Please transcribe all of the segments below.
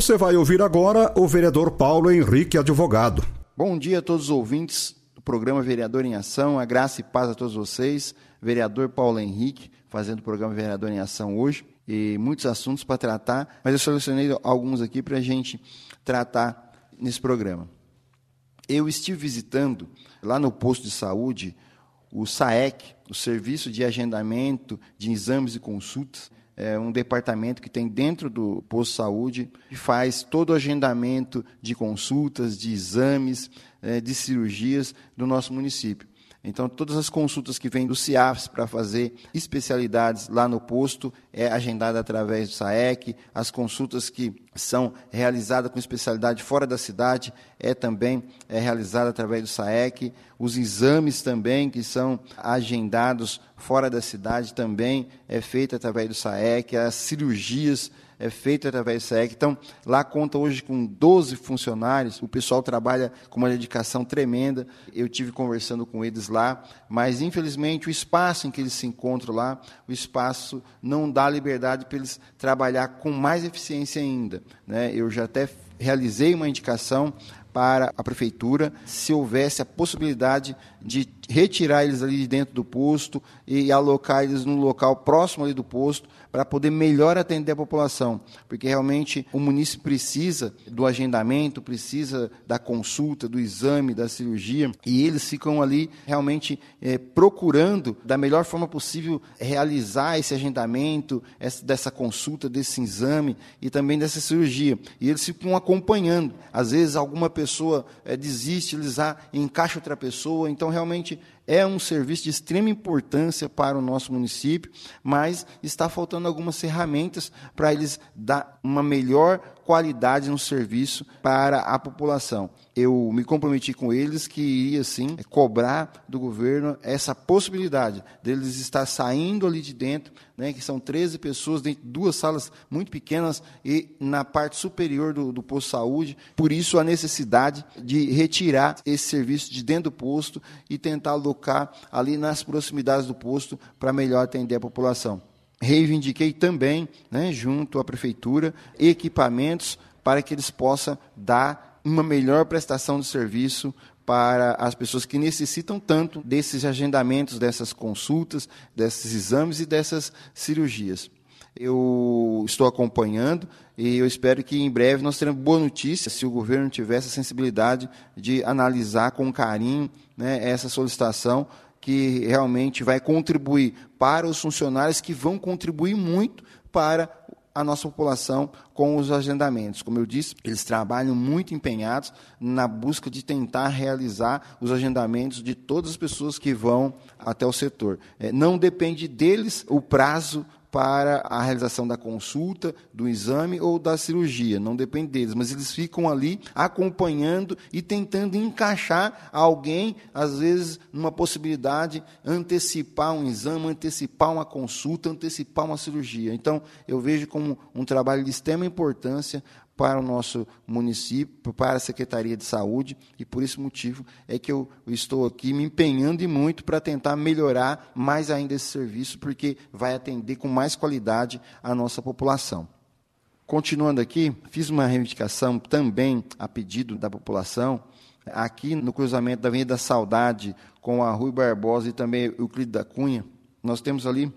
Você vai ouvir agora o vereador Paulo Henrique Advogado. Bom dia a todos os ouvintes do programa Vereador em Ação. A graça e paz a todos vocês. Vereador Paulo Henrique, fazendo o programa Vereador em Ação hoje. E muitos assuntos para tratar, mas eu selecionei alguns aqui para a gente tratar nesse programa. Eu estive visitando lá no posto de saúde o SAEC, o Serviço de Agendamento de Exames e Consultas, é um departamento que tem dentro do posto de saúde que faz todo o agendamento de consultas, de exames, é, de cirurgias do nosso município. Então, todas as consultas que vêm do CIAFS para fazer especialidades lá no posto é agendada através do SAEC. As consultas que são realizadas com especialidade fora da cidade é também é realizada através do SAEC. Os exames também que são agendados fora da cidade também é feito através do SAEC. As cirurgias é feito através do SEC. Então, lá conta hoje com 12 funcionários, o pessoal trabalha com uma dedicação tremenda. Eu tive conversando com eles lá, mas infelizmente o espaço em que eles se encontram lá, o espaço não dá liberdade para eles trabalhar com mais eficiência ainda. Né? Eu já até realizei uma indicação para a prefeitura se houvesse a possibilidade de retirar eles ali de dentro do posto e alocar eles num local próximo ali do posto para poder melhor atender a população, porque realmente o município precisa do agendamento, precisa da consulta, do exame, da cirurgia, e eles ficam ali realmente é, procurando da melhor forma possível realizar esse agendamento, essa, dessa consulta, desse exame e também dessa cirurgia. E eles ficam acompanhando. Às vezes alguma pessoa é, desiste, eles ah, encaixam outra pessoa, então realmente é um serviço de extrema importância para o nosso município, mas está faltando algumas ferramentas para eles dar uma melhor qualidade no serviço para a população. Eu me comprometi com eles que iria, sim, cobrar do governo essa possibilidade deles estar saindo ali de dentro, né, que são 13 pessoas dentro de duas salas muito pequenas e na parte superior do, do posto de saúde. Por isso, a necessidade de retirar esse serviço de dentro do posto e tentar alocar ali nas proximidades do posto para melhor atender a população reivindiquei também, né, junto à prefeitura, equipamentos para que eles possam dar uma melhor prestação de serviço para as pessoas que necessitam tanto desses agendamentos, dessas consultas, desses exames e dessas cirurgias. Eu estou acompanhando e eu espero que em breve nós teremos boa notícia se o governo tiver essa sensibilidade de analisar com carinho né, essa solicitação que realmente vai contribuir para os funcionários que vão contribuir muito para a nossa população com os agendamentos. Como eu disse, eles trabalham muito empenhados na busca de tentar realizar os agendamentos de todas as pessoas que vão até o setor. É, não depende deles o prazo para a realização da consulta, do exame ou da cirurgia. Não depende deles, mas eles ficam ali acompanhando e tentando encaixar alguém, às vezes, numa possibilidade, antecipar um exame, antecipar uma consulta, antecipar uma cirurgia. Então, eu vejo como um trabalho de extrema importância para o nosso município, para a Secretaria de Saúde, e por esse motivo é que eu estou aqui me empenhando e muito para tentar melhorar mais ainda esse serviço, porque vai atender com mais qualidade a nossa população. Continuando aqui, fiz uma reivindicação também a pedido da população, aqui no cruzamento da Avenida Saudade com a Rui Barbosa e também Euclides da Cunha, nós temos ali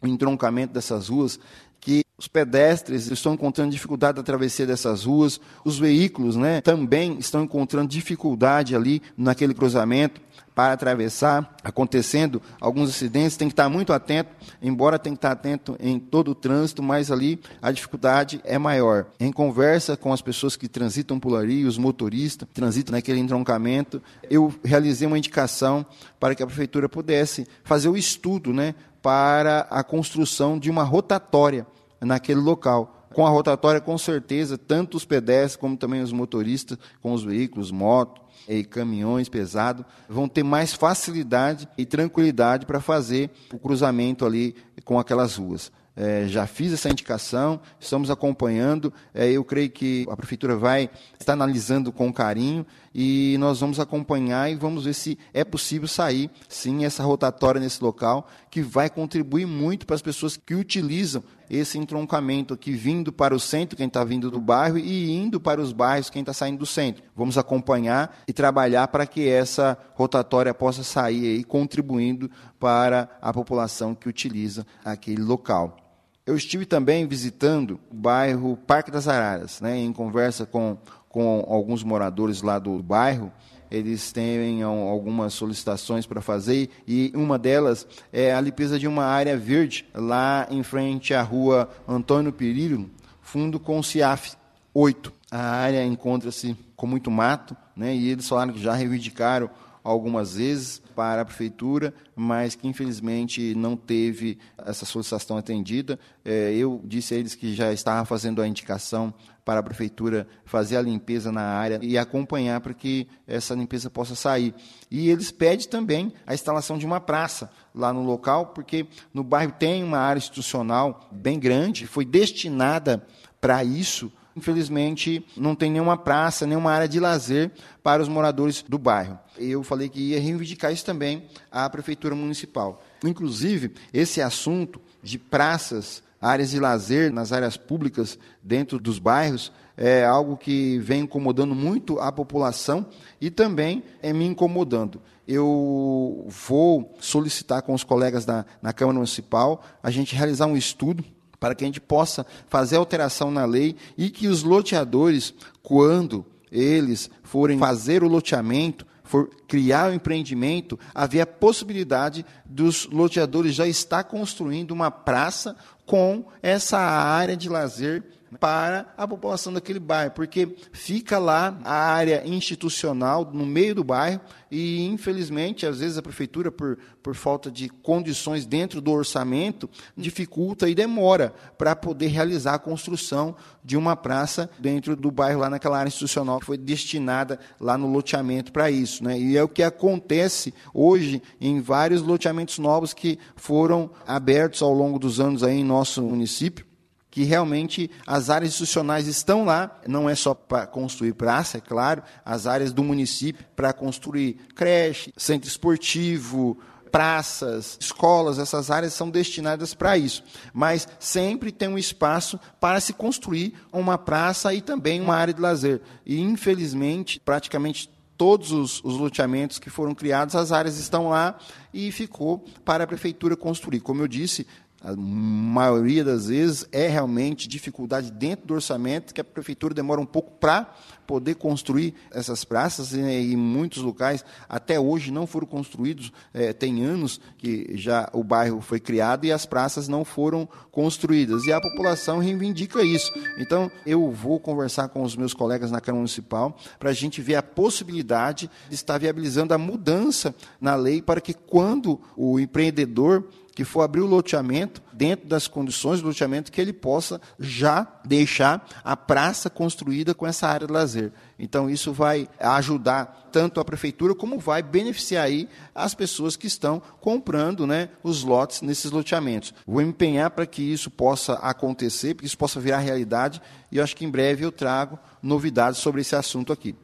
o entroncamento dessas ruas que os pedestres estão encontrando dificuldade na travessia dessas ruas, os veículos né, também estão encontrando dificuldade ali naquele cruzamento para atravessar, acontecendo alguns acidentes, tem que estar muito atento, embora tenha que estar atento em todo o trânsito, mas ali a dificuldade é maior. Em conversa com as pessoas que transitam por ali, os motoristas transitam naquele entroncamento, eu realizei uma indicação para que a prefeitura pudesse fazer o estudo, né, para a construção de uma rotatória naquele local. Com a rotatória, com certeza, tanto os pedestres como também os motoristas com os veículos, moto e caminhões pesados, vão ter mais facilidade e tranquilidade para fazer o cruzamento ali com aquelas ruas. É, já fiz essa indicação, estamos acompanhando. É, eu creio que a prefeitura vai estar analisando com carinho e nós vamos acompanhar e vamos ver se é possível sair, sim, essa rotatória nesse local, que vai contribuir muito para as pessoas que utilizam esse entroncamento aqui, vindo para o centro, quem está vindo do bairro, e indo para os bairros, quem está saindo do centro. Vamos acompanhar e trabalhar para que essa rotatória possa sair aí, contribuindo para a população que utiliza aquele local. Eu estive também visitando o bairro Parque das Araras, né, em conversa com, com alguns moradores lá do bairro. Eles têm algumas solicitações para fazer e uma delas é a limpeza de uma área verde lá em frente à rua Antônio Perillo, fundo com CIAF 8. A área encontra-se com muito mato, né, e eles falaram que já reivindicaram algumas vezes para a prefeitura, mas que infelizmente não teve essa solicitação atendida. É, eu disse a eles que já estava fazendo a indicação para a prefeitura fazer a limpeza na área e acompanhar para que essa limpeza possa sair. E eles pedem também a instalação de uma praça lá no local, porque no bairro tem uma área institucional bem grande, foi destinada para isso Infelizmente, não tem nenhuma praça, nenhuma área de lazer para os moradores do bairro. Eu falei que ia reivindicar isso também à Prefeitura Municipal. Inclusive, esse assunto de praças, áreas de lazer nas áreas públicas dentro dos bairros é algo que vem incomodando muito a população e também é me incomodando. Eu vou solicitar com os colegas da, na Câmara Municipal a gente realizar um estudo para que a gente possa fazer alteração na lei e que os loteadores, quando eles forem fazer o loteamento, for criar o empreendimento, havia a possibilidade dos loteadores já estar construindo uma praça com essa área de lazer para a população daquele bairro, porque fica lá a área institucional no meio do bairro e, infelizmente, às vezes a prefeitura, por, por falta de condições dentro do orçamento, dificulta e demora para poder realizar a construção de uma praça dentro do bairro, lá naquela área institucional que foi destinada lá no loteamento para isso. Né? E é o que acontece hoje em vários loteamentos novos que foram abertos ao longo dos anos aí em nosso município que realmente as áreas institucionais estão lá, não é só para construir praça, é claro, as áreas do município para construir creche, centro esportivo, praças, escolas, essas áreas são destinadas para isso. Mas sempre tem um espaço para se construir uma praça e também uma área de lazer. E, infelizmente, praticamente todos os, os, loteamentos que foram criados, as áreas estão lá e ficou para a prefeitura construir. Como eu disse, a maioria das vezes é realmente dificuldade dentro do orçamento, que a prefeitura demora um pouco para poder construir essas praças, né, e em muitos locais até hoje não foram construídos, é, tem anos que já o bairro foi criado e as praças não foram construídas, e a população reivindica isso. Então, eu vou conversar com os meus colegas na Câmara Municipal para a gente ver a possibilidade de estar viabilizando a mudança na lei para que quando o empreendedor que for abrir o loteamento, dentro das condições do loteamento, que ele possa já deixar a praça construída com essa área de lazer. Então, isso vai ajudar tanto a prefeitura, como vai beneficiar aí as pessoas que estão comprando né, os lotes nesses loteamentos. Vou empenhar para que isso possa acontecer, para que isso possa virar realidade, e eu acho que em breve eu trago novidades sobre esse assunto aqui.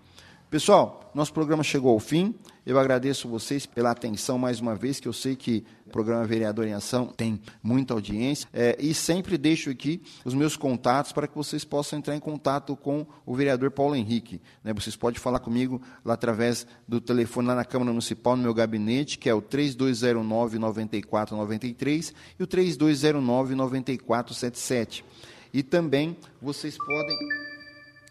Pessoal, nosso programa chegou ao fim. Eu agradeço vocês pela atenção mais uma vez, que eu sei que o programa Vereador em Ação tem muita audiência. É, e sempre deixo aqui os meus contatos para que vocês possam entrar em contato com o vereador Paulo Henrique. Né, vocês podem falar comigo lá através do telefone lá na Câmara Municipal, no meu gabinete, que é o 3209-9493 e o 3209-9477. E também vocês podem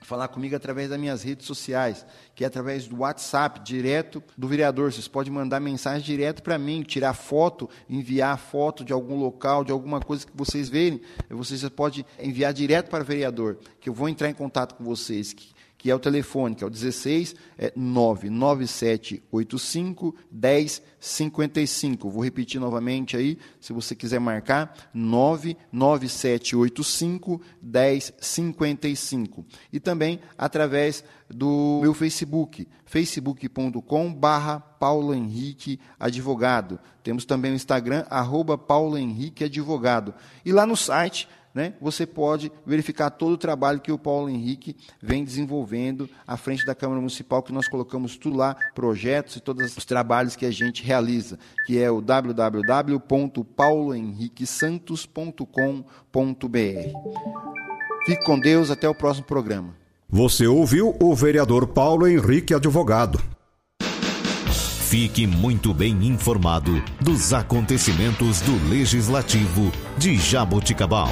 falar comigo através das minhas redes sociais, que é através do WhatsApp, direto do vereador. Vocês podem mandar mensagem direto para mim, tirar foto, enviar foto de algum local, de alguma coisa que vocês verem. Vocês podem enviar direto para o vereador, que eu vou entrar em contato com vocês. Que, que é o telefone, que é o 16 é 99785 1055. Vou repetir novamente aí, se você quiser marcar, 99785 1055. E também através do meu Facebook, facebook.com barra Paulo Henrique Advogado. Temos também o Instagram, arroba Paulo Henrique Advogado. E lá no site né, você pode verificar todo o trabalho que o Paulo Henrique vem desenvolvendo à frente da Câmara Municipal, que nós colocamos tudo lá, projetos e todos os trabalhos que a gente realiza, que é o www.paulohenriquesantos.com.br. Fique com Deus, até o próximo programa. Você ouviu o vereador Paulo Henrique Advogado. Fique muito bem informado dos acontecimentos do Legislativo de Jaboticabal.